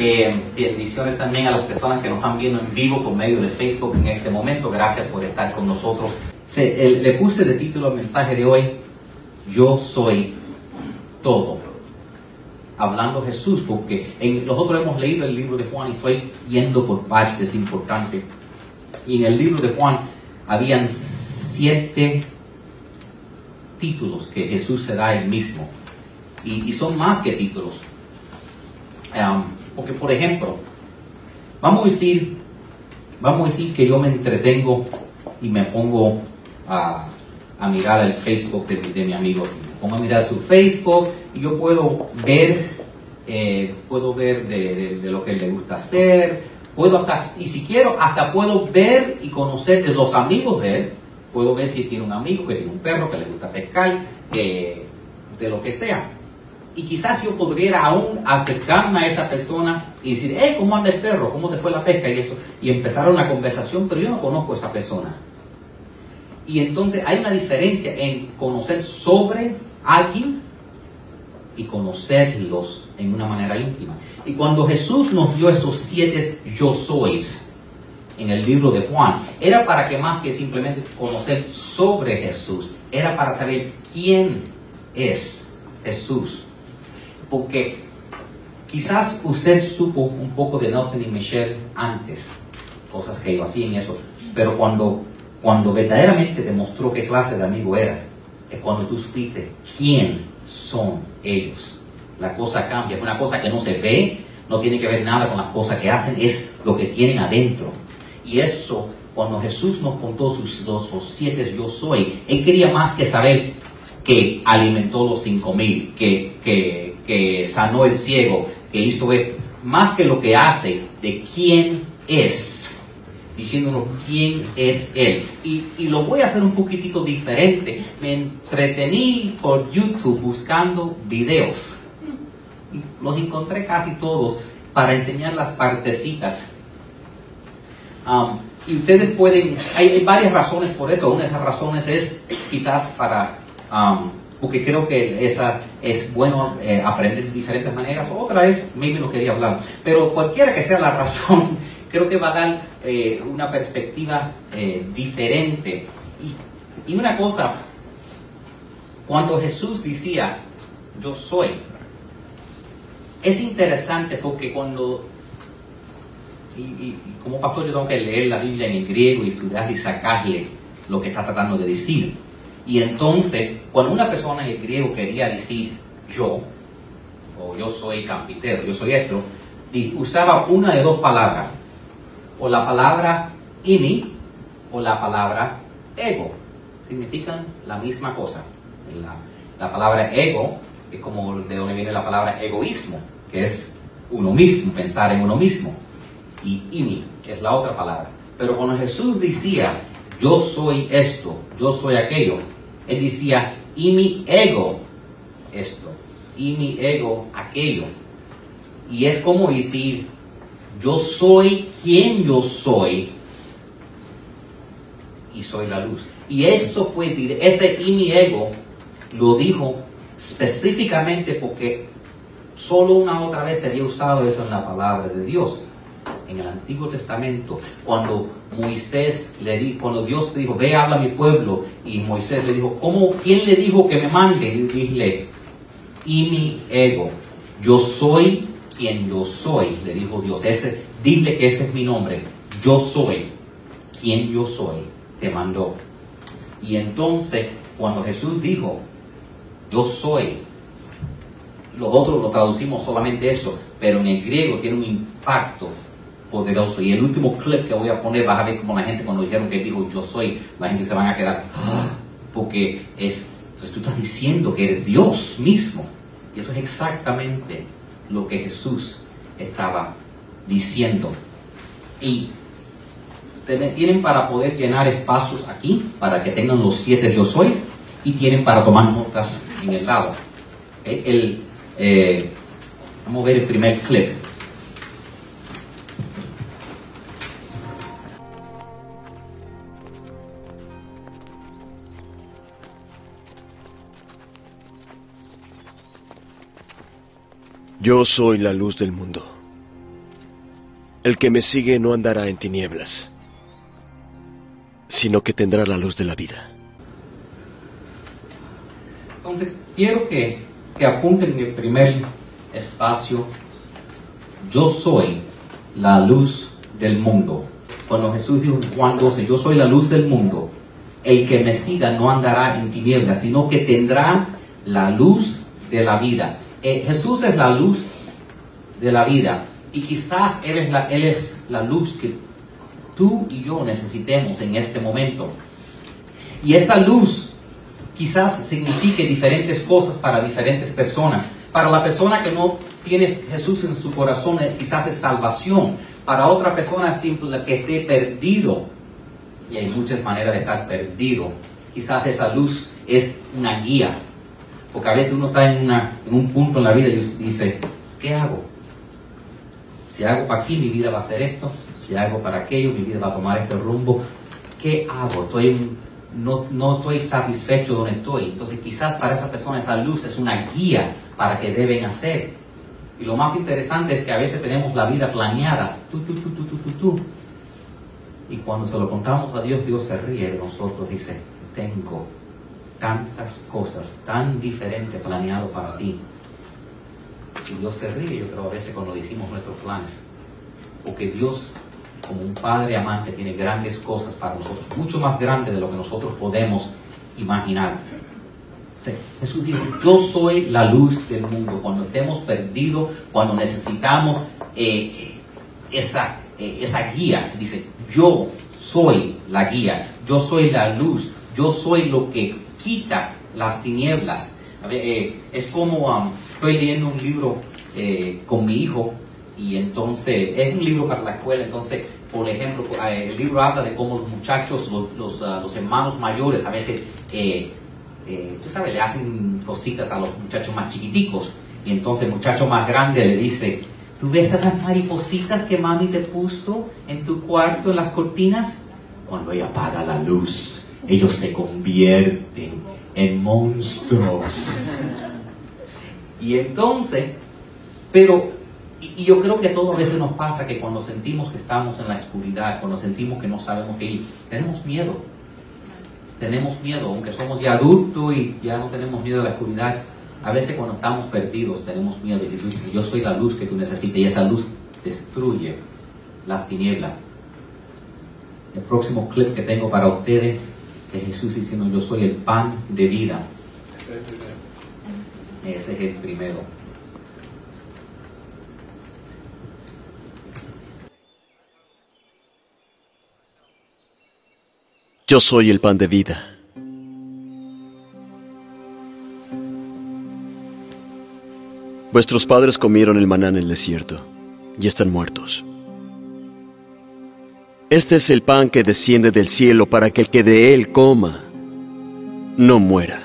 Eh, bendiciones también a las personas que nos están viendo en vivo por medio de Facebook en este momento. Gracias por estar con nosotros. Se- le puse de título al mensaje de hoy, Yo soy todo. Hablando Jesús, porque en, nosotros hemos leído el libro de Juan y estoy yendo por partes importantes. Y en el libro de Juan habían siete títulos que Jesús se da él mismo. Y, y son más que títulos. Um, porque, por ejemplo, vamos a decir, vamos a decir que yo me entretengo y me pongo a, mirar el Facebook de, mi- amigo. Me pongo a mirar su Facebook y yo puedo ver, eh, puedo ver de, lo que le gusta hacer, puedo hasta, y si quiero, hasta puedo ver y conocer de los amigos de él. Puedo ver si tiene un amigo que tiene un perro, que le gusta pescar, que, de lo que sea. Y quizás yo podría aún acercarme a esa persona y decir, hey, ¿cómo anda el perro? ¿Cómo te fue la pesca? Y eso. Y empezar una conversación, pero yo no conozco a esa persona. Y entonces hay una diferencia en conocer sobre alguien y conocerlos en una manera íntima. Y cuando Jesús nos dio esos siete yo sois en el libro de Juan, era para que más que simplemente conocer sobre Jesús, era para saber quién es Jesús. Porque quizás usted supo un poco de Nelson y Michelle antes, cosas que ellos hacían y eso, pero cuando, cuando verdaderamente demostró qué clase de amigo era, es cuando tú supiste quién son ellos. La cosa cambia, es una cosa que no se ve, no tiene que ver nada con las cosas que hacen, es lo que tienen adentro. Y eso, cuando Jesús nos contó sus dos, los siete yo soy, Él quería más que saber que alimentó los cinco mil, que, que, que sanó el ciego, que hizo más que lo que hace, de quién es, diciéndonos quién es Él. Y, y lo voy a hacer un poquitito diferente. Me entretení por YouTube buscando videos. Los encontré casi todos para enseñar las partecitas Um, y ustedes pueden, hay, varias razones por eso. Una de esas razones es quizás para, um, porque creo que esa es bueno eh, aprender de diferentes maneras. Otra es, maybe no quería hablar, pero cualquiera que sea la razón, creo que va a dar eh, una perspectiva eh, diferente. Y, una cosa, cuando Jesús decía, yo soy, es interesante porque cuando y como pastor yo tengo que leer la Biblia en el griego y estudiar y sacarle lo que está tratando de decir. Y entonces, cuando una persona en el griego quería decir yo, o yo soy campitero, yo soy esto, usaba una de dos palabras, o la palabra ini o la palabra ego. Significan la misma cosa. La, la palabra ego es como de donde viene la palabra egoísmo, que es uno mismo, pensar en uno mismo y imi es la otra palabra. Pero cuando Jesús decía, yo soy esto, yo soy aquello, él decía, y mi ego esto, y mi ego aquello. Y es como decir, yo soy quien yo soy y soy la luz. Y eso fue, ese y mi ego lo dijo específicamente porque solo una otra vez se había usado eso en la palabra de Dios en el Antiguo Testamento, cuando Moisés le dijo, cuando Dios le dijo, ve, habla a mi pueblo, y Moisés le dijo, ¿cómo, quién le dijo que me mande? Y dile, y mi ego, yo soy quien yo soy, le dijo Dios, ese, dile que ese es mi nombre, yo soy quien yo soy, te mandó. Y entonces, cuando Jesús dijo, yo soy, los otros lo traducimos solamente eso, pero en el griego tiene un impacto poderoso. Y el último clip que voy a poner, vas a ver como la gente cuando dijeron que dijo yo soy, la gente se van a quedar, "Ah", porque es, tú estás diciendo que eres Dios mismo. Y eso es exactamente lo que Jesús estaba diciendo. Y tienen para poder llenar espacios aquí, para que tengan los siete yo soy, y tienen para tomar notas en el lado. El, eh, vamos a ver el primer clip. Yo soy la luz del mundo. El que me sigue no andará en tinieblas, sino que tendrá la luz de la vida. Entonces, quiero que, que apunten en el primer espacio, yo soy la luz del mundo. Cuando Jesús dijo en Juan 12, yo soy la luz del mundo, el que me siga no andará en tinieblas, sino que tendrá la luz de la vida. Eh, Jesús es la luz de la vida y quizás él es, la, él es la luz que tú y yo necesitemos en este momento. Y esa luz quizás signifique diferentes cosas para diferentes personas. Para la persona que no tiene Jesús en su corazón, eh, quizás es salvación. Para otra persona simple que esté perdido. Y hay muchas maneras de estar perdido. Quizás esa luz es una guía. Porque a veces uno está en, un punto en la vida y dice, ¿qué hago? Si hago para aquí, mi vida va a ser esto. Si hago para aquello, mi vida va a tomar este rumbo. ¿Qué hago? Estoy no, no estoy satisfecho donde estoy. Entonces quizás para esa persona esa luz es una guía para que deben hacer. Y lo más interesante es que a veces tenemos la vida planeada. Y cuando se lo contamos a Dios, Dios se ríe de nosotros. Dice, tengo tantas cosas tan diferentes planeado para ti. Y Dios se ríe, yo creo, a veces cuando decimos nuestros planes. Porque Dios como un padre amante tiene grandes cosas para nosotros, mucho más grandes de lo que nosotros podemos imaginar. Jesús dijo, yo soy la luz del mundo. Cuando estemos perdidos, cuando necesitamos eh, esa, eh, esa guía, dice, yo soy la guía, yo soy la luz, yo soy lo que quita las tinieblas. Eh, es como um, estoy leyendo un libro con mi hijo y entonces es un libro para la escuela, entonces, por ejemplo, eh, el libro habla de cómo los muchachos, los, ah, los, hermanos mayores a veces, eh, eh, tú sabes, le hacen cositas a los muchachos más chiquiticos, y entonces el muchacho más grande le dice, ¿tú ves esas maripositas que mami te puso en tu cuarto, en las cortinas? Cuando ella apaga la luz, ellos se convierten en monstruos. Y entonces, pero y, yo creo que a todos a veces nos pasa que cuando sentimos que estamos en la oscuridad, cuando sentimos que no sabemos qué ir, tenemos miedo. Tenemos miedo, aunque somos ya adultos y ya no tenemos miedo de la oscuridad. A veces cuando estamos perdidos tenemos miedo y Jesús yo soy la luz que tú necesitas y esa luz destruye las tinieblas. El próximo clip que tengo para ustedes es Jesús diciendo yo soy el pan de vida. Ese es el primero. Yo soy el pan de vida. Vuestros padres comieron el maná en el desierto y están muertos. Este es el pan que desciende del cielo para que el que de él coma no muera.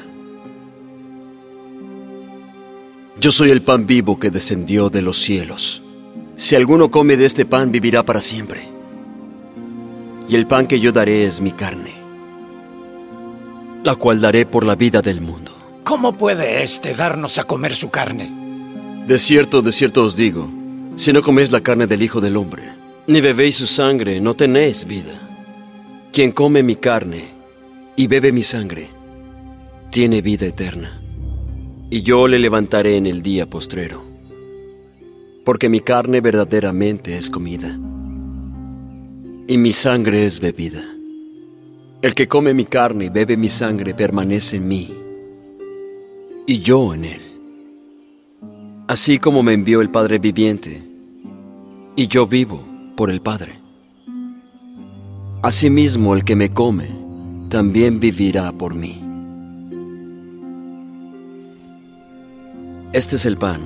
Yo soy el pan vivo que descendió de los cielos. Si alguno come de este pan vivirá para siempre y el pan que yo daré es mi carne, la cual daré por la vida del mundo. ¿Cómo puede éste darnos a comer su carne? De cierto, de cierto os digo, si no coméis la carne del Hijo del Hombre, ni bebéis su sangre, no tenéis vida. Quien come mi carne y bebe mi sangre, tiene vida eterna, y yo le levantaré en el día postrero, porque mi carne verdaderamente es comida y mi sangre es bebida. El que come mi carne y bebe mi sangre permanece en mí, y yo en él. Así como me envió el Padre viviente, y yo vivo por el Padre. Asimismo el que me come, también vivirá por mí. Este es el pan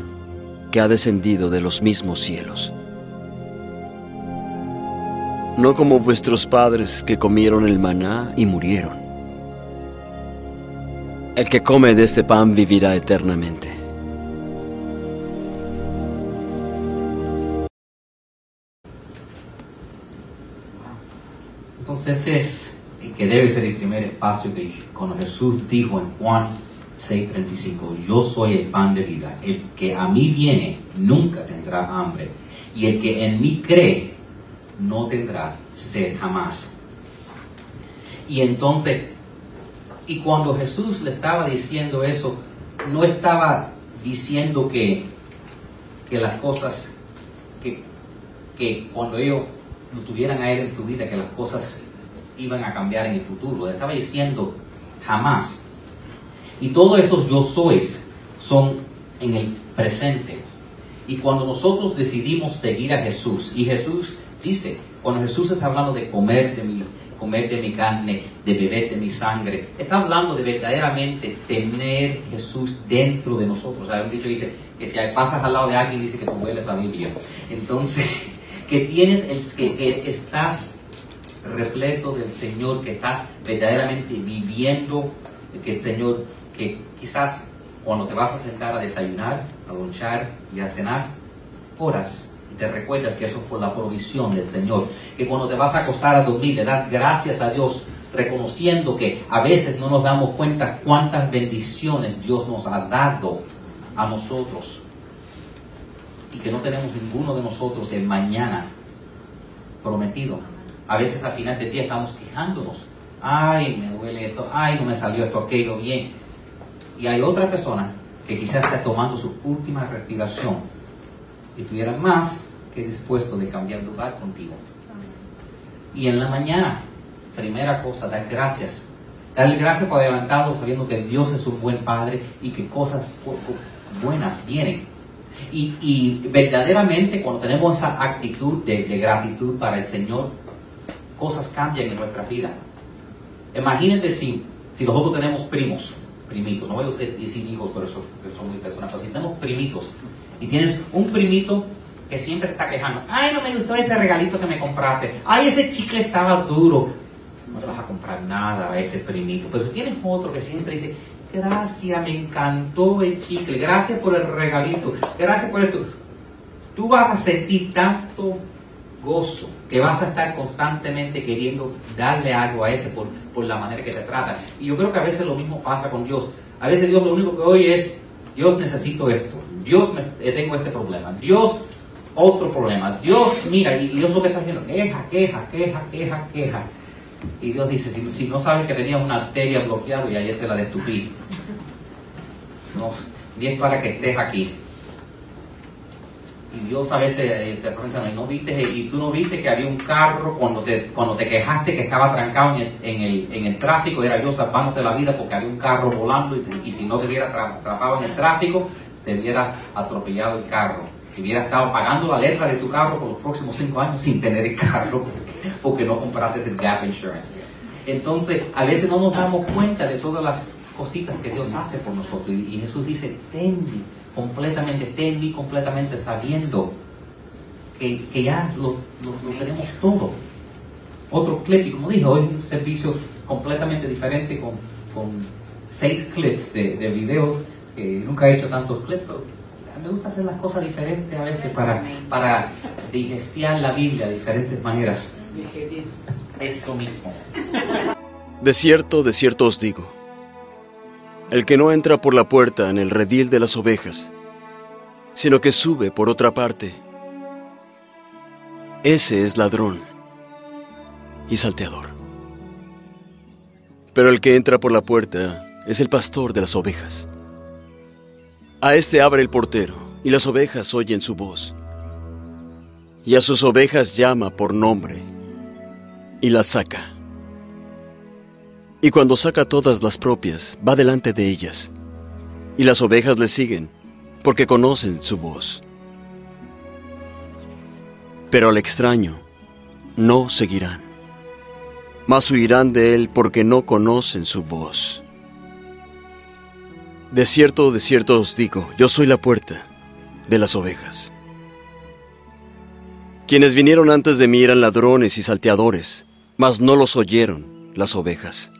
que ha descendido de los mismos cielos no como vuestros padres que comieron el maná y murieron. El que come de este pan vivirá eternamente. Entonces es el que debe ser el primer espacio que cuando Jesús dijo en Juan 6:35, yo soy el pan de vida, el que a mí viene nunca tendrá hambre, y el que en mí cree no tendrá sed jamás. Y entonces, y cuando Jesús le estaba diciendo eso, no estaba diciendo que, que las cosas, que, que cuando ellos lo tuvieran a él en su vida, que las cosas iban a cambiar en el futuro. Le estaba diciendo jamás. Y todos estos yo sois son en el presente. Y cuando nosotros decidimos seguir a Jesús, y Jesús dice, cuando Jesús está hablando de comer de mi, comer de mi carne, de beber de mi sangre, está hablando de verdaderamente tener Jesús dentro de nosotros. Hay un dicho dice que si pasas al lado de alguien dice que tú hueles la Biblia. Entonces, que tienes el que, que estás repleto del Señor, que estás verdaderamente viviendo que el Señor, que quizás cuando te vas a sentar a desayunar, a lunchar y a cenar, oras y te recuerdas que eso fue la provisión del Señor. Que cuando te vas a acostar a dormir, le das gracias a Dios, reconociendo que a veces no nos damos cuenta cuántas bendiciones Dios nos ha dado a nosotros. Y que no tenemos ninguno de nosotros el mañana prometido. A veces al final del día estamos quejándonos. Ay, me duele esto, ay, no me salió esto, aquello bien y hay otra persona que quizás está tomando su última respiración y estuviera más que dispuesto de cambiar lugar contigo. Y en la mañana, primera cosa, dar gracias. Darle gracias por adelantado sabiendo que Dios es un buen Padre y que cosas buenas vienen. Y, verdaderamente cuando tenemos esa actitud de, de gratitud para el Señor, cosas cambian en nuestra vida. Imagínense si, si nosotros tenemos primos primitos, no voy a decir hijos, pero eso, son muy personas, pero si tenemos primitos y tienes un primito que siempre se está quejando, ay, no me gustó ese regalito que me compraste, ay, ese chicle estaba duro, no te vas a comprar nada a ese primito, pero tienes otro que siempre dice, gracias, me encantó el chicle, gracias por el regalito, gracias por esto. Tú vas a sentir tanto gozo, que vas a estar constantemente queriendo darle algo a ese por, por la manera que se trata. Y yo creo que a veces lo mismo pasa con Dios. A veces Dios lo único que oye es, Dios necesito esto, Dios eh, tengo este problema, Dios otro problema, Dios mira, y Dios lo que está haciendo, queja, queja, queja, queja, queja. Y Dios dice, si, no sabes que tenías una arteria bloqueada y ayer te la destupí, no, bien para que estés aquí y Dios a veces eh, te pregunta, no viste, y tú no viste que había un carro cuando te, cuando te quejaste que estaba trancado en el, en el, en el tráfico, era Dios salvándote la vida porque había un carro volando y, si no te hubiera atrapado en el tráfico, te hubiera atropellado el carro. Te hubiera estado pagando la letra de tu carro por los próximos cinco años sin tener el carro porque no compraste el gap insurance. Entonces, a veces no nos damos cuenta de todas las cositas que Dios hace por nosotros. Y, Jesús dice, ten completamente, ten completamente sabiendo que, que ya lo, tenemos todo. Otro clip, y como dije, hoy un servicio completamente diferente con, con seis clips de, de videos, que nunca he hecho tantos clips, pero me gusta hacer las cosas diferentes a veces para, para digestiar la Biblia de diferentes maneras. Eso mismo. De cierto, de cierto os digo el que no entra por la puerta en el redil de las ovejas, sino que sube por otra parte. Ese es ladrón y salteador. Pero el que entra por la puerta es el pastor de las ovejas. A este abre el portero, y las ovejas oyen su voz. Y a sus ovejas llama por nombre, y las saca. Y cuando saca todas las propias, va delante de ellas. Y las ovejas le siguen, porque conocen su voz. Pero al extraño no seguirán, mas huirán de él porque no conocen su voz. De cierto, de cierto os digo, yo soy la puerta de las ovejas. Quienes vinieron antes de mí eran ladrones y salteadores, mas no los oyeron las ovejas.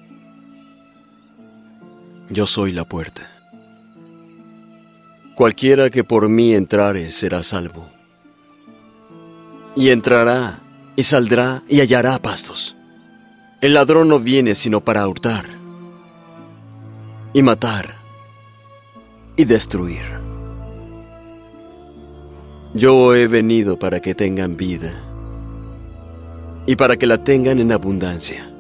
Yo soy la puerta. Cualquiera que por mí entrare será salvo. Y entrará, y saldrá, y hallará pastos. El ladrón no viene sino para hurtar, y matar, y destruir. Yo he venido para que tengan vida, y para que la tengan en abundancia.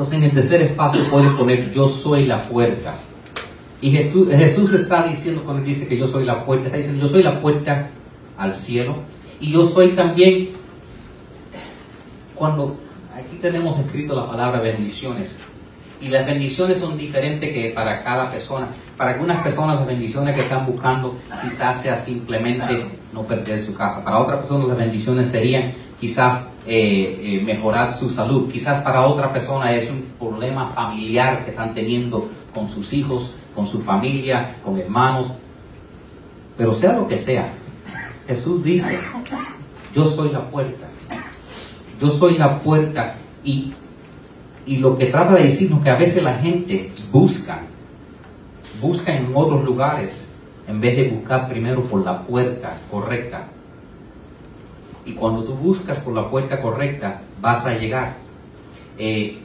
Entonces en el tercer espacio puede poner yo soy la puerta. Y Jesús está diciendo cuando dice que yo soy la puerta, está diciendo yo soy la puerta al cielo. Y yo soy también, cuando aquí tenemos escrito la palabra bendiciones, y las bendiciones son diferentes que para cada persona. Para algunas personas las bendiciones que están buscando quizás sea simplemente no perder su casa. Para otras personas las bendiciones serían quizás eh, eh, mejorar su salud. Quizás para otra persona es un problema familiar que están teniendo con sus hijos, con su familia, con hermanos. Pero sea lo que sea, Jesús dice, yo soy la puerta. Yo soy la puerta y y lo que trata de decirnos que a veces la gente busca, busca en otros lugares en vez de buscar primero por la puerta correcta. Y cuando tú buscas por la puerta correcta, vas a llegar. Eh,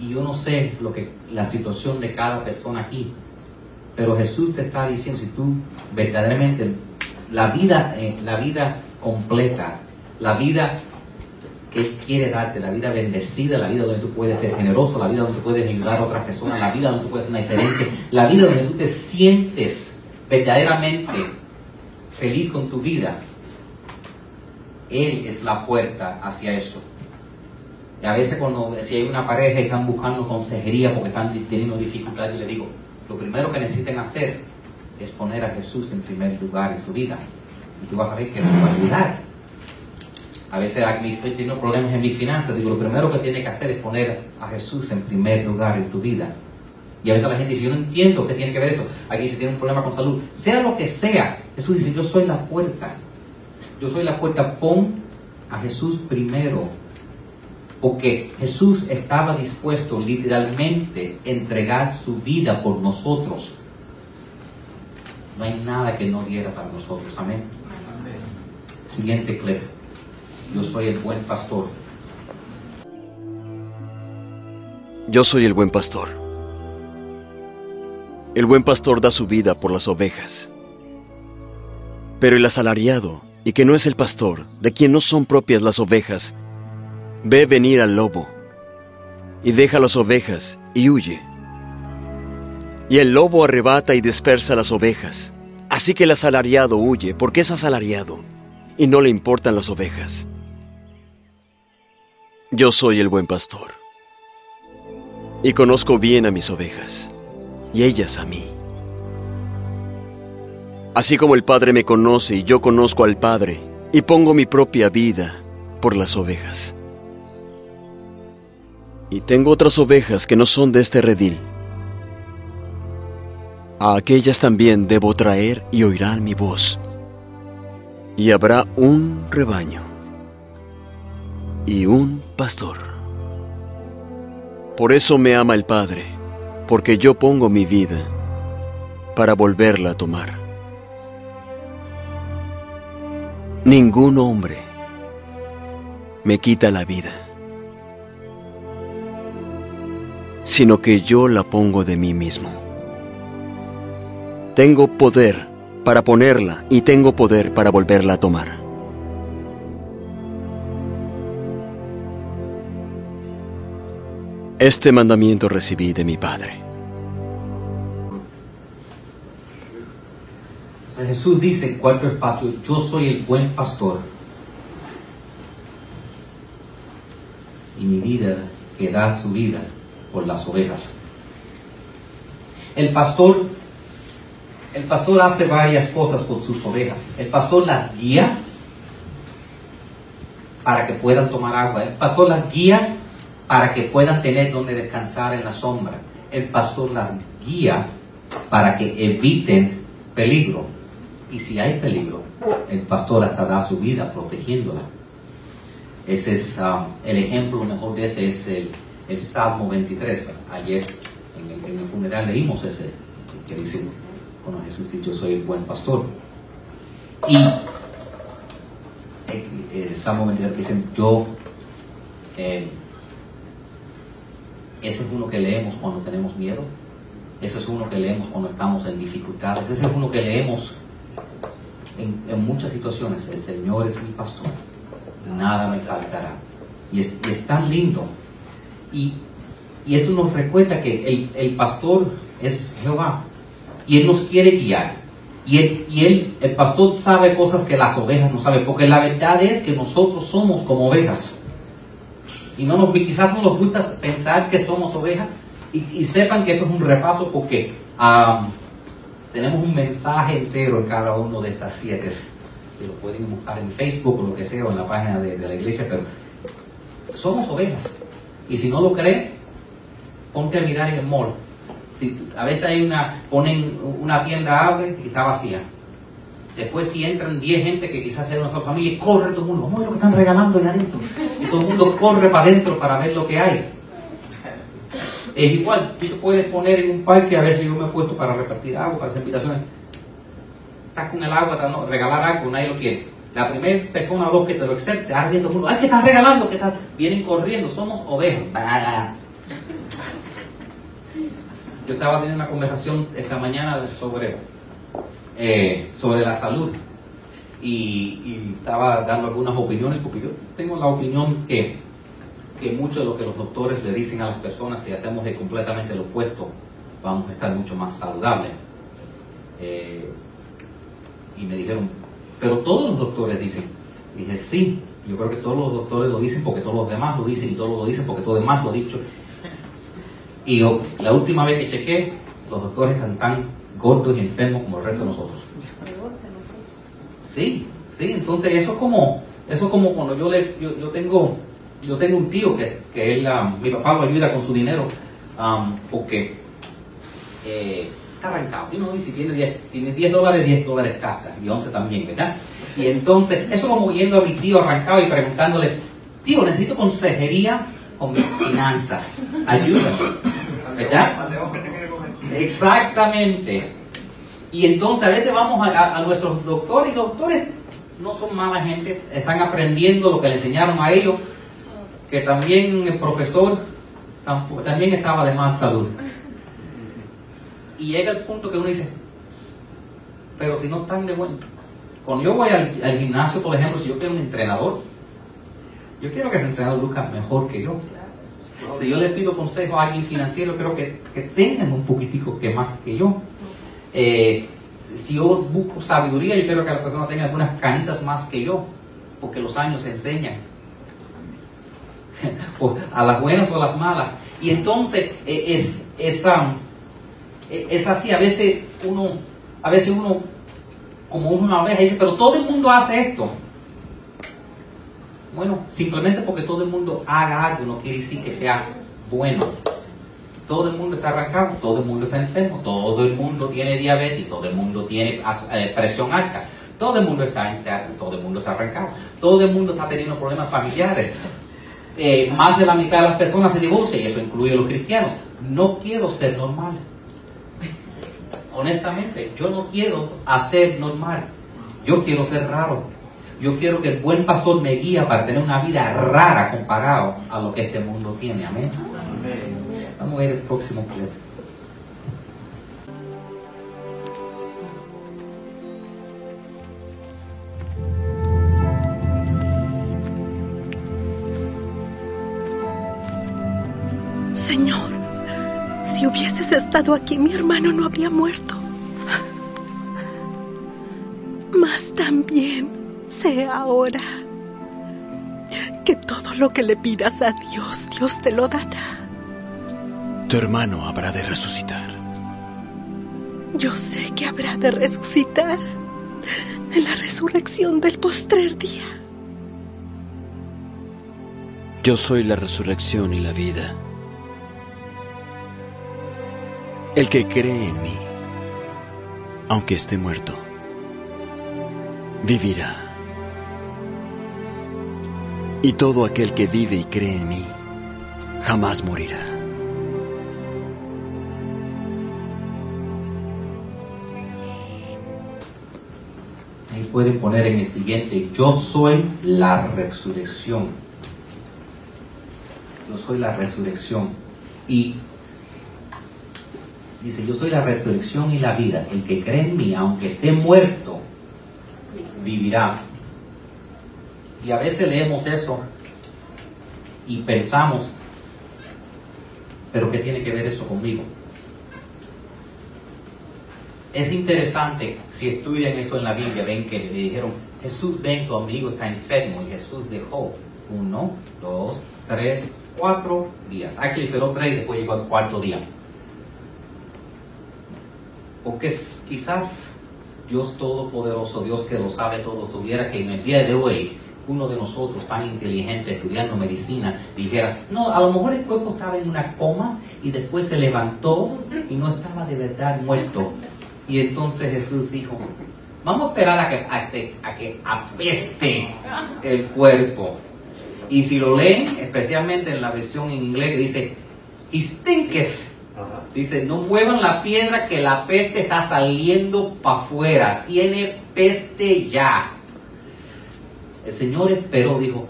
y yo no sé lo que la situación de cada persona aquí, pero Jesús te está diciendo si tú verdaderamente la vida, eh, la vida completa, la vida que Él quiere darte, la vida bendecida, la vida donde tú puedes ser generoso, la vida donde tú puedes ayudar a otras personas, la vida donde tú puedes hacer una diferencia, la vida donde tú te sientes verdaderamente feliz con tu vida. Él es la puerta hacia eso. Y a veces cuando si hay una pareja y están buscando consejería porque están teniendo dificultades, yo le digo, lo primero que necesiten hacer es poner a Jesús en primer lugar en su vida. Y tú vas a ver que eso va a ayudar a veces estoy teniendo problemas en mis finanzas, digo, lo primero que tiene que hacer es poner a Jesús en primer lugar en tu vida. Y a veces la gente dice, yo no entiendo qué tiene que ver eso. Aquí se tiene un problema con salud. Sea lo que sea, Jesús dice, yo soy la puerta. Yo soy la puerta. Pon a Jesús primero. Porque Jesús estaba dispuesto literalmente a entregar su vida por nosotros. No hay nada que no diera para nosotros. Amén. Siguiente clip yo soy el buen pastor. Yo soy el buen pastor. El buen pastor da su vida por las ovejas. Pero el asalariado, y que no es el pastor, de quien no son propias las ovejas, ve venir al lobo, y deja las ovejas, y huye. Y el lobo arrebata y dispersa las ovejas. Así que el asalariado huye, porque es asalariado, y no le importan las ovejas. Yo soy el buen pastor, y conozco bien a mis ovejas, y ellas a mí. Así como el Padre me conoce y yo conozco al Padre, y pongo mi propia vida por las ovejas. Y tengo otras ovejas que no son de este redil. A aquellas también debo traer y oirán mi voz. Y habrá un rebaño y un pastor. Por eso me ama el Padre, porque yo pongo mi vida para volverla a tomar. Ningún hombre me quita la vida, sino que yo la pongo de mí mismo. Tengo poder para ponerla y tengo poder para volverla a tomar. Este mandamiento recibí de mi Padre. Jesús dice en cuarto espacio, yo soy el buen pastor. Y mi vida que da su vida por las ovejas. El pastor, el pastor hace varias cosas por sus ovejas. El pastor las guía para que puedan tomar agua. El pastor las guía para que puedan tener donde descansar en la sombra. El pastor las guía para que eviten peligro. Y si hay peligro, el pastor hasta da su vida protegiéndola. Ese es um, el ejemplo mejor de ese es el, Salmo 23. Ayer en el, funeral leímos ese que dice, cuando Jesús dice, yo soy el buen pastor. Y el, Salmo 23 dice, yo eh, ese es uno que leemos cuando tenemos miedo. Ese es uno que leemos cuando estamos en dificultades. Ese es uno que leemos en, muchas situaciones, el Señor es mi pastor, nada me faltará. Y es, tan lindo. Y, y, eso nos recuerda que el, el, pastor es Jehová. Y Él nos quiere guiar. Y, él, y él, el pastor sabe cosas que las ovejas no saben. Porque la verdad es que nosotros somos como ovejas. Y no nos, quizás no nos gusta pensar que somos ovejas. Y, sepan que esto es un repaso porque tenemos un mensaje entero en cada uno de estas siete. Que lo pueden buscar en Facebook o lo que sea, o en la página de, la iglesia, pero somos ovejas. Y si no lo creen, ponte a mirar en el mall. Si, a veces hay una, ponen una tienda abre y está vacía. Después si entran 10 gente que quizás sea de nuestra familia, corre todo el mundo, vamos a lo que están regalando ahí adentro. Y todo el mundo corre para adentro para ver lo que hay. Es igual, tú puedes poner en un parque, a veces yo me he puesto para repartir agua, para hacer invitaciones. Estás con el agua, regalar algo, nadie lo quiere. La primera persona o dos que te lo acepte, estás viendo mundo, ¡ay, que estás regalando! que estás? Vienen corriendo, somos ovejas. Yo estaba teniendo una conversación esta mañana sobre, eh, sobre la salud y, y estaba dando algunas opiniones, porque yo tengo la opinión que que mucho de lo que los doctores le dicen a las personas, si hacemos completamente lo opuesto, vamos a estar mucho más saludables. Eh, y me dijeron, pero todos los doctores dicen. dije, sí, yo creo que todos los doctores lo dicen porque todos los demás lo dicen y todos lo dicen porque todos los demás lo han dicho. Y la última vez que chequé, los doctores están tan gordos y enfermos como el resto de nosotros. Sí, sí, entonces eso es como, eso es como cuando yo, le, yo tengo yo tengo un tío que, que él, um, mi papá lo ayuda con su dinero um, porque eh, está arrancado. Y si tiene 10, tiene 10 dólares, 10 dólares cascas y 11 también, ¿verdad? Y entonces, eso como yendo a mi tío arrancado y preguntándole, tío, necesito consejería con mis finanzas, ayúdame, ¿verdad? Exactamente. Y entonces a veces vamos a, a nuestros doctores y doctores no son mala gente, están aprendiendo lo que le enseñaron a ellos que también el profesor también estaba de mal salud. Y llega el punto que uno dice, pero si no están de bueno. Cuando yo voy al, gimnasio, por ejemplo, si yo quiero un entrenador, yo quiero que ese entrenador luzca mejor que yo. Si yo le pido consejo a alguien financiero, creo que, que tengan un poquitico que más que yo. Eh, si yo busco sabiduría, yo quiero que la persona tenga algunas canitas más que yo, porque los años enseñan. a las buenas o a las malas. Y entonces e, es, es, e, es así, a veces uno, a veces uno, como una oveja, dice, pero todo el mundo hace esto. Bueno, simplemente porque todo el mundo haga algo no quiere decir que sea bueno. Todo el mundo está arrancado, todo el mundo está enfermo, todo el mundo tiene diabetes, todo el mundo tiene eh, presión alta, todo el mundo está en todo el mundo está arrancado, todo el mundo está teniendo problemas familiares, eh, más de la mitad de las personas se divorcian, y eso incluye a los cristianos. No quiero ser normal. Honestamente, yo no quiero hacer normal. Yo quiero ser raro. Yo quiero que el buen pastor me guíe para tener una vida rara comparado a lo que este mundo tiene. Amén. Vamos a ver el próximo clip. Si hubieses estado aquí, mi hermano no habría muerto. Mas también sé ahora que todo lo que le pidas a Dios, Dios te lo dará. Tu hermano habrá de resucitar. Yo sé que habrá de resucitar en la resurrección del postrer día. Yo soy la resurrección y la vida. El que cree en mí, aunque esté muerto, vivirá. Y todo aquel que vive y cree en mí, jamás morirá. Ahí pueden poner en el siguiente, yo soy la resurrección. Yo soy la resurrección. Y Dice, yo soy la resurrección y la vida. El que cree en mí, aunque esté muerto, vivirá. Y a veces leemos eso y pensamos, pero ¿qué tiene que ver eso conmigo? Es interesante, si estudian eso en la Biblia, ven que le dijeron, Jesús, ven, tu amigo está enfermo, y Jesús dejó uno, dos, tres, cuatro días. Actually, esperó tres y después llegó al cuarto día. Porque quizás Dios Todopoderoso, Dios que lo sabe todo, supiera que en el día de hoy uno de nosotros tan inteligente estudiando medicina dijera, no, a lo mejor el cuerpo estaba en una coma y después se levantó y no estaba de verdad muerto. Y entonces Jesús dijo, vamos a esperar a que, a, que apeste el cuerpo. Y si lo leen, especialmente en la versión en inglés, dice, he stinketh Dice, no muevan la piedra que la peste está saliendo para afuera. Tiene peste ya. El Señor esperó, dijo,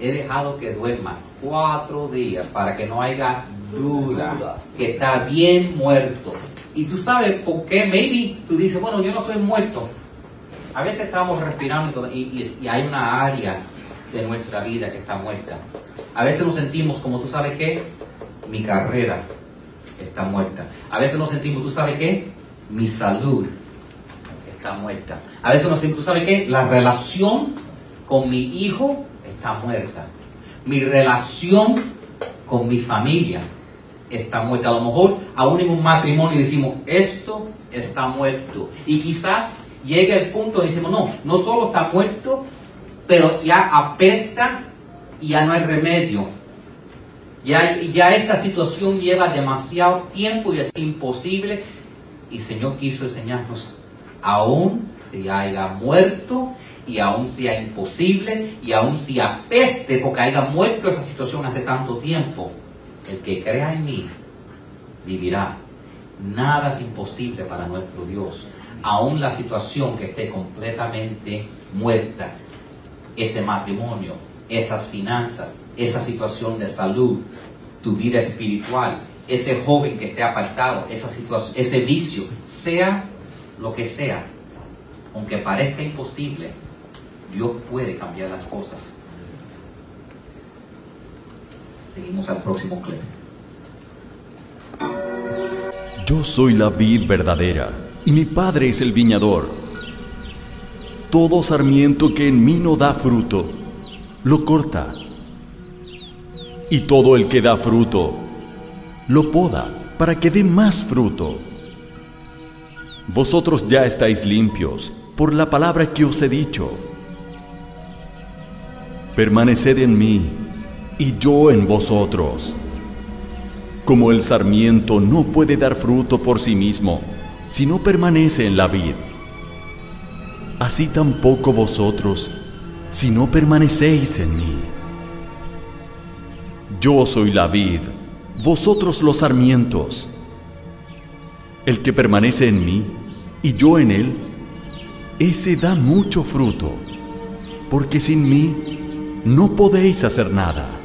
he dejado que duerma cuatro días para que no haya duda que está bien muerto. Y tú sabes por qué, maybe tú dices, bueno, yo no estoy muerto. A veces estamos respirando y, y hay una área de nuestra vida que está muerta. A veces nos sentimos como tú sabes qué, mi carrera, está muerta. A veces nos sentimos, ¿tú sabes qué? Mi salud está muerta. A veces nos sentimos, ¿tú sabes qué? La relación con mi hijo está muerta. Mi relación con mi familia está muerta. A lo mejor aún en un matrimonio decimos, esto está muerto. Y quizás llegue el punto de decimos, no, no solo está muerto, pero ya apesta y ya no hay remedio ya, esta situación lleva demasiado tiempo y es imposible. Y Señor quiso enseñarnos, aún si haya muerto y aún sea imposible y aún si apeste porque haya muerto esa situación hace tanto tiempo, el que crea en mí vivirá. Nada es imposible para nuestro Dios. Aún la situación que esté completamente muerta, ese matrimonio, esas finanzas, esa situación de salud, tu vida espiritual, ese joven que esté apartado, esa situación, ese vicio, sea lo que sea, aunque parezca imposible, Dios puede cambiar las cosas. Seguimos al próximo clip. Yo soy la vid verdadera y mi padre es el viñador. Todo sarmiento que en mí no da fruto, lo corta y todo el que da fruto, lo poda para que dé más fruto. Vosotros ya estáis limpios por la palabra que os he dicho. Permaneced en mí y yo en vosotros. Como el sarmiento no puede dar fruto por sí mismo si no permanece en la vid, así tampoco vosotros si no permanecéis en mí. Yo soy la vid, vosotros los sarmientos. El que permanece en mí y yo en él, ese da mucho fruto, porque sin mí no podéis hacer nada.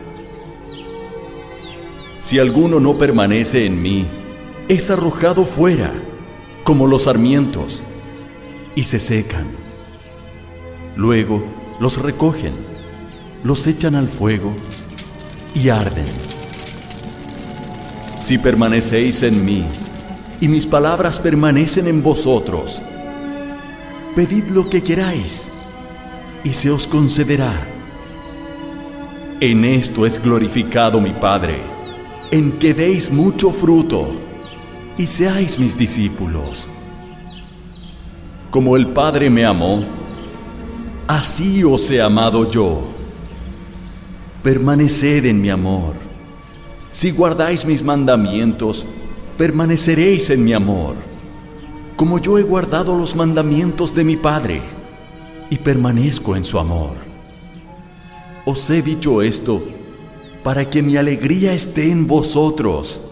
Si alguno no permanece en mí, es arrojado fuera, como los sarmientos, y se secan. Luego los recogen, los echan al fuego y arden. Si permanecéis en mí y mis palabras permanecen en vosotros, pedid lo que queráis y se os concederá. En esto es glorificado mi Padre, en que deis mucho fruto y seáis mis discípulos. Como el Padre me amó, así os he amado yo permaneced en mi amor. Si guardáis mis mandamientos, permaneceréis en mi amor, como yo he guardado los mandamientos de mi Padre y permanezco en su amor. Os he dicho esto para que mi alegría esté en vosotros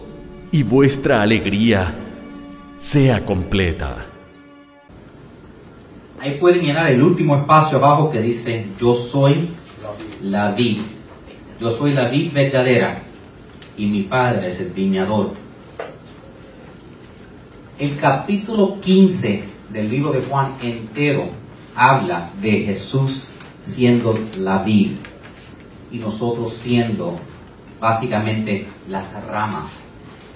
y vuestra alegría sea completa. Ahí pueden llenar el último espacio abajo que dice, yo soy la vida. Yo soy la vid verdadera y mi padre es el viñador. El capítulo 15 del libro de Juan entero habla de Jesús siendo la vid y nosotros siendo básicamente las ramas.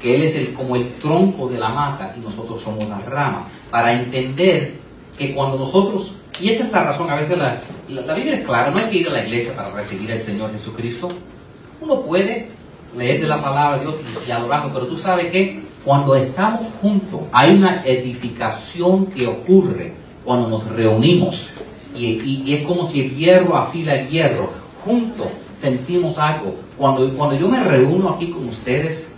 Que Él es el, como el tronco de la mata y nosotros somos las ramas. Para entender que cuando nosotros, y esta es la razón, a veces la, la, Biblia es clara, no hay que ir a la iglesia para recibir al Señor Jesucristo. Uno puede leer de la palabra de Dios y, y adorarlo, pero tú sabes que cuando estamos juntos hay una edificación que ocurre cuando nos reunimos. Y, y, es como si el hierro afila el hierro. Juntos sentimos algo. Cuando, cuando yo me reúno aquí con ustedes,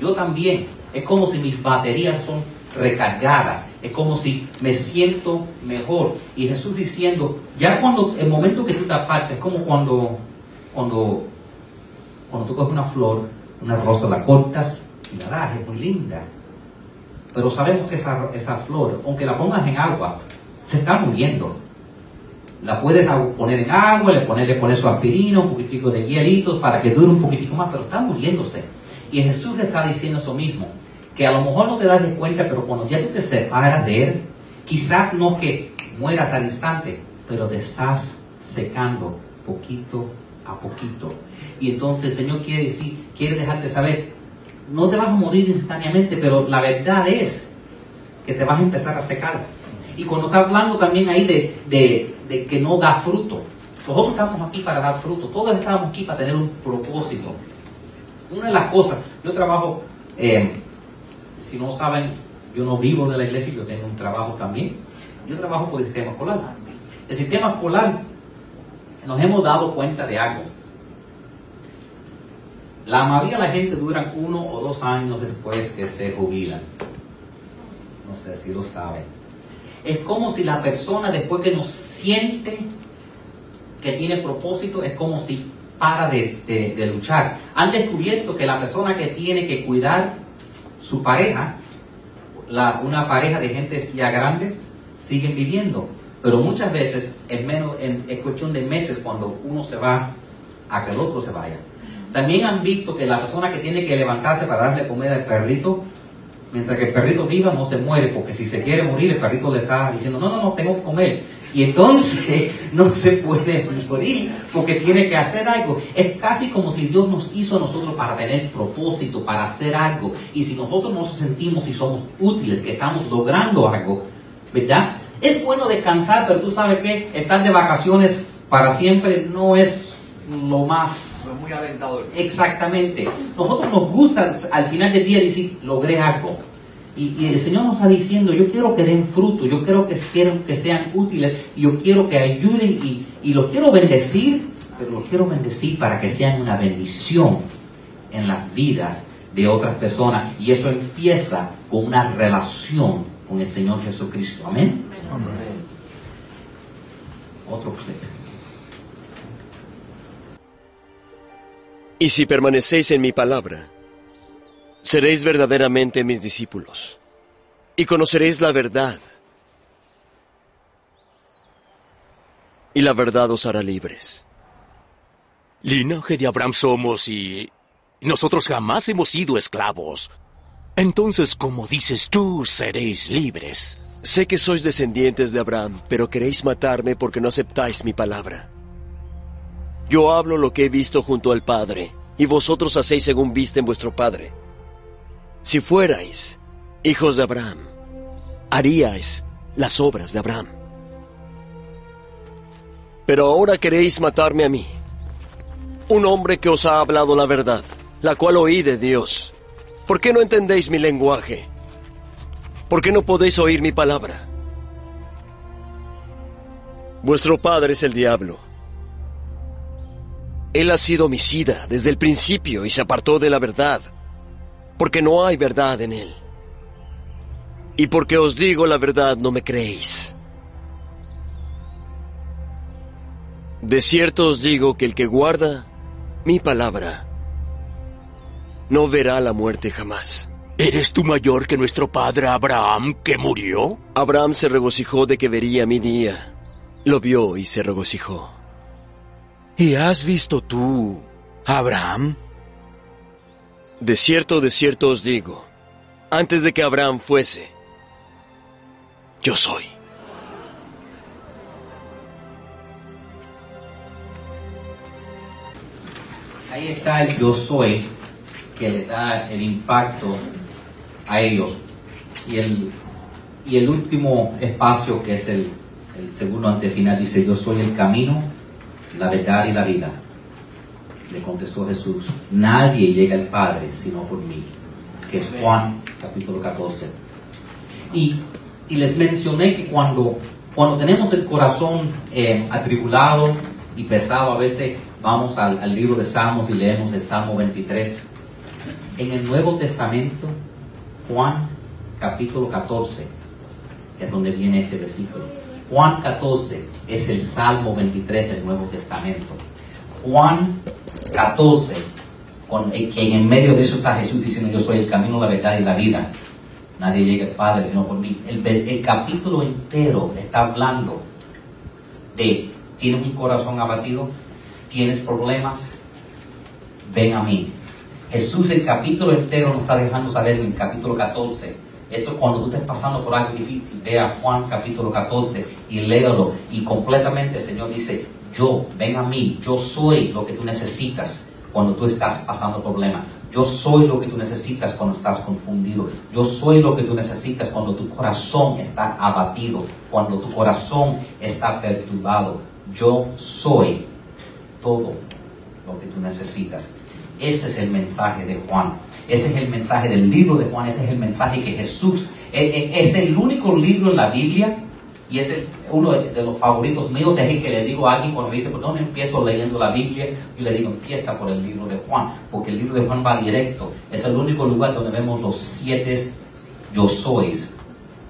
yo también. Es como si mis baterías son recargadas. Es como si me siento mejor. Y Jesús diciendo, ya cuando el momento que tú te apartes, es como cuando, cuando, cuando tú coges una flor, una rosa, la cortas y la das, es muy linda. Pero sabemos que esa, esa flor, aunque la pongas en agua, se está muriendo. La puedes poner en agua, le pones, le pones su aspirina, un poquitico de hielitos para que dure un poquitico más, pero está muriéndose. Y Jesús le está diciendo eso mismo, que a lo mejor no te das de cuenta, pero cuando ya tú te separas de Él, quizás no que mueras al instante, pero te estás secando poquito a poquito. Y entonces el Señor quiere decir, quiere dejarte saber, no te vas a morir instantáneamente, pero la verdad es que te vas a empezar a secar. Y cuando está hablando también ahí de, de que no da fruto, nosotros estamos aquí para dar fruto, todos estamos aquí para tener un propósito. Una de las cosas, yo trabajo, eh, si no saben, yo no vivo de la iglesia, yo tengo un trabajo también. Yo trabajo por el sistema escolar. El sistema escolar, nos hemos dado cuenta de algo. La mayoría de la gente dura uno o dos años después que se jubilan. No sé si lo saben. Es como si la persona después que no siente que tiene propósito, es como si para de, luchar. Han descubierto que la persona que tiene que cuidar su pareja, una pareja de gente ya grande, siguen viviendo. Pero muchas veces es, menos, es cuestión de meses cuando uno se va a que el otro se vaya. También han visto que la persona que tiene que levantarse para darle comida al perrito, mientras que el perrito viva no se muere, porque si se quiere morir, el perrito le está diciendo, no, no, no, tengo que comer. Y entonces no se puede morir porque tiene que hacer algo. Es casi como si Dios nos hizo a nosotros para tener propósito, para hacer algo. Y si nosotros nos sentimos y somos útiles, que estamos logrando algo, ¿verdad? Es bueno descansar, pero tú sabes que estar de vacaciones para siempre no es lo más... muy alentador. Exactamente. Nosotros nos gusta al final del día decir, logré algo y, el Señor nos está diciendo, yo quiero que den fruto, yo quiero que, quiero que sean útiles, yo quiero que ayuden y, y los quiero bendecir, pero los quiero bendecir para que sean una bendición en las vidas de otras personas. Y eso empieza con una relación con el Señor Jesucristo. Amén. Amén. Otro clip. Y si permanecéis en mi palabra, Seréis verdaderamente mis discípulos y conoceréis la verdad. Y la verdad os hará libres. Linaje de Abraham somos y nosotros jamás hemos sido esclavos. Entonces, como dices tú, seréis libres. Sé que sois descendientes de Abraham, pero queréis matarme porque no aceptáis mi palabra. Yo hablo lo que he visto junto al Padre, y vosotros hacéis según viste en vuestro Padre. Si fuerais hijos de Abraham, haríais las obras de Abraham. Pero ahora queréis matarme a mí, un hombre que os ha hablado la verdad, la cual oí de Dios. ¿Por qué no entendéis mi lenguaje? ¿Por qué no podéis oír mi palabra? Vuestro padre es el diablo. Él ha sido homicida desde el principio y se apartó de la verdad porque no hay verdad en él. Y porque os digo la verdad no me creéis. De cierto os digo que el que guarda mi palabra no verá la muerte jamás. ¿Eres tú mayor que nuestro padre Abraham que murió? Abraham se regocijó de que vería mi día. Lo vio y se regocijó. ¿Y has visto tú, Abraham? De cierto, de cierto os digo, antes de que Abraham fuese, yo soy. Ahí está el yo soy que le da el impacto a ellos. Y el, y el último espacio que es el, el segundo antefinal dice yo soy el camino, la verdad y la vida. Le contestó Jesús, nadie llega al Padre sino por mí, que es Juan capítulo 14. Y, y les mencioné que cuando, cuando tenemos el corazón eh, atribulado y pesado, a veces vamos al, al libro de Salmos y leemos el Salmo 23. En el Nuevo Testamento, Juan capítulo 14 es donde viene este versículo. Juan 14 es el Salmo 23 del Nuevo Testamento. Juan 14, con, en el medio de eso está Jesús diciendo, yo soy el camino, la verdad y la vida. Nadie llega al Padre sino por mí. El, el capítulo entero está hablando de, tienes un corazón abatido, tienes problemas, ven a mí. Jesús el capítulo entero nos está dejando saber en el capítulo 14 eso cuando tú estés pasando por algo difícil, vea Juan capítulo 14 y léalo. Y completamente el Señor dice, yo, ven a mí, yo soy lo que tú necesitas cuando tú estás pasando problemas. Yo soy lo que tú necesitas cuando estás confundido. Yo soy lo que tú necesitas cuando tu corazón está abatido, cuando tu corazón está perturbado. Yo soy todo lo que tú necesitas. Ese es el mensaje de Juan. Ese es el mensaje del libro de Juan, ese es el mensaje que Jesús, eh, eh, es el único libro en la Biblia y es uno de, los favoritos míos, es el que le digo a alguien cuando me dice, ¿por dónde empiezo leyendo la Biblia? Y le digo, empieza por el libro de Juan, porque el libro de Juan va directo. Es el único lugar donde vemos los siete yo sois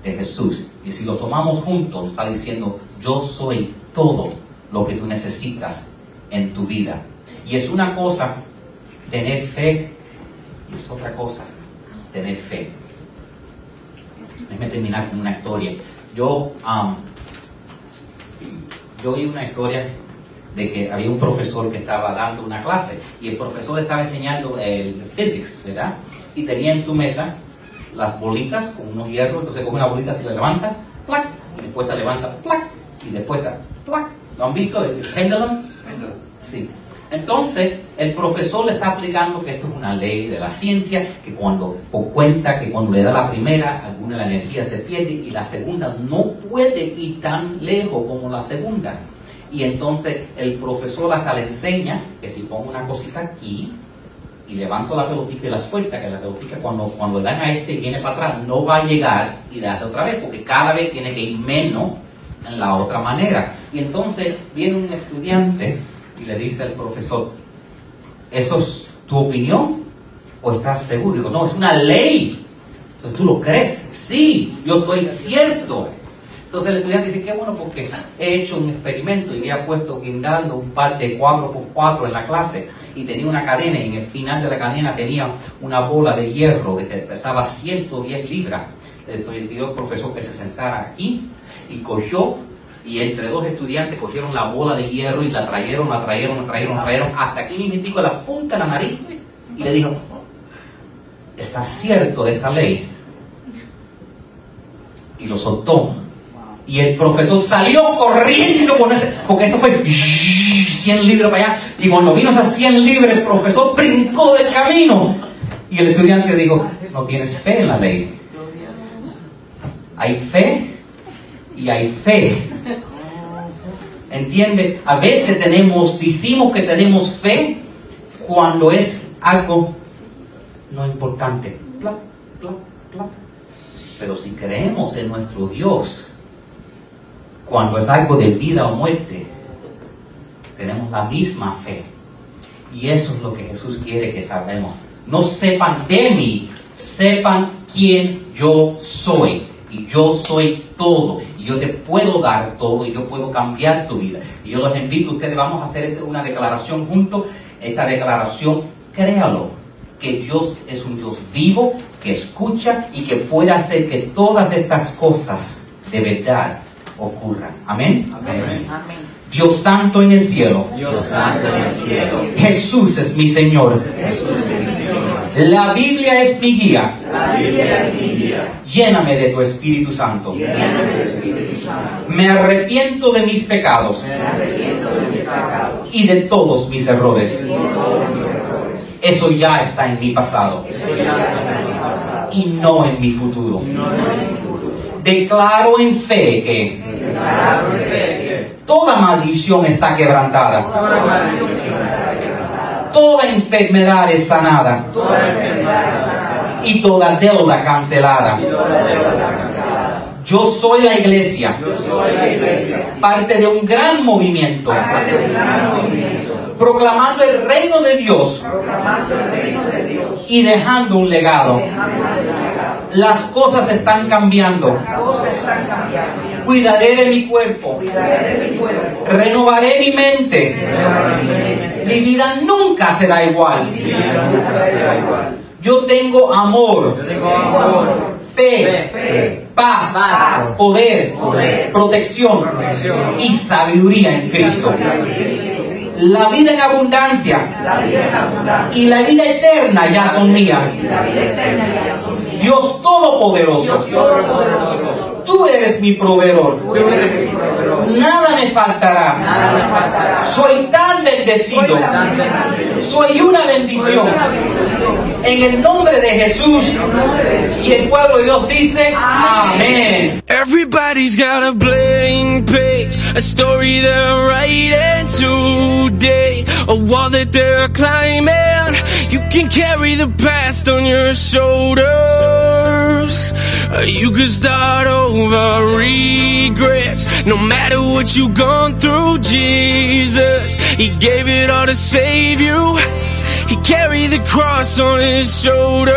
de Jesús. Y si lo tomamos juntos, está diciendo, yo soy todo lo que tú necesitas en tu vida. Y es una cosa tener fe es otra cosa, tener fe. Déjame terminar con una historia. Yo, um, yo oí una historia de que había un profesor que estaba dando una clase y el profesor estaba enseñando el physics, ¿verdad? Y tenía en su mesa las bolitas con unos hierros, entonces coge una bolita, se la levanta, ¡plac! y después la levanta, ¡plac! y después está, ¡plac! ¿Lo han visto? ¿El pendulum? Sí. Entonces, el profesor le está aplicando que esto es una ley de la ciencia, que cuando cuenta que cuando le da la primera, alguna de la energía se pierde y la segunda no puede ir tan lejos como la segunda. Y entonces el profesor hasta le enseña que si pongo una cosita aquí y levanto la pelotita y la suelta, que la pelotita cuando, cuando le dan a este y viene para atrás, no va a llegar y darle otra vez, porque cada vez tiene que ir menos en la otra manera. Y entonces viene un estudiante y le dice al profesor, ¿eso es tu opinión o estás seguro? digo, no, es una ley. Entonces tú lo crees. Sí, yo estoy cierto. Entonces el estudiante dice, qué bueno porque he hecho un experimento y había puesto guindando un par de cuatro por cuatro en la clase y tenía una cadena y en el final de la cadena tenía una bola de hierro que pesaba 110 libras. Entonces pidió al profesor que se sentara aquí y cogió y entre dos estudiantes cogieron la bola de hierro y la trajeron, la trajeron, la trajeron, la trajeron, hasta aquí mismo la punta de la nariz y le dijo, ¿está cierto de esta ley? Y lo soltó. Y el profesor salió corriendo con ese, porque eso fue 100 libras para allá. Y cuando vino a 100 libras, el profesor brincó del camino. Y el estudiante dijo, no tienes fe en la ley. Hay fe y hay fe. ¿Entiende? A veces tenemos, decimos que tenemos fe cuando es algo no importante. Pero si creemos en nuestro Dios, cuando es algo de vida o muerte, tenemos la misma fe. Y eso es lo que Jesús quiere que sabemos. No sepan de mí, sepan quién yo soy. Y yo soy todo y yo te puedo dar todo y yo puedo cambiar tu vida. Y yo los invito, ustedes vamos a hacer este, una declaración juntos. Esta declaración, créalo, que Dios es un Dios vivo, que escucha y que puede hacer que todas estas cosas de verdad ocurran. Amén. Amén. Dios santo en el cielo. Dios santo en el cielo. Jesús es mi Señor. Jesús es mi Señor. La Biblia es mi guía. La Biblia es mi guía. Lléname de tu Espíritu Santo. Lléname de tu Espíritu Santo. Me arrepiento de mis pecados. Me arrepiento de mis pecados. Y de todos mis errores. Y de todos mis errores Eso ya está en mi pasado. Y no en mi futuro. Declaro en fe que toda maldición está quebrantada. Toda enfermedad es sanada. Y toda deuda cancelada. Yo soy la iglesia. Parte de un gran movimiento. Proclamando el reino de Dios. Y dejando un legado. Las cosas están cambiando. Cuidaré de mi cuerpo. Renovaré mi mente. Mi vida nunca será igual. Yo tengo amor. Fe, paz, poder, protección, y sabiduría en Cristo. La vida en abundancia. Y la vida eterna ya son mías. Dios Todopoderoso, tú eres mi proveedor. Nada me faltará. Soy tan bendecido. Soy una bendición. En el nombre de Jesús. Y el pueblo de Dios dice, amén. Everybody's got a blank page, a story they're writing today, a wall that they're climbing. You can carry the past on your shoulders. Uh, You can start over regrets. No matter what you've gone through, Jesus, He gave it all to save you. He carried the cross on His shoulders.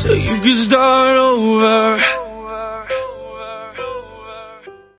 So you could start over.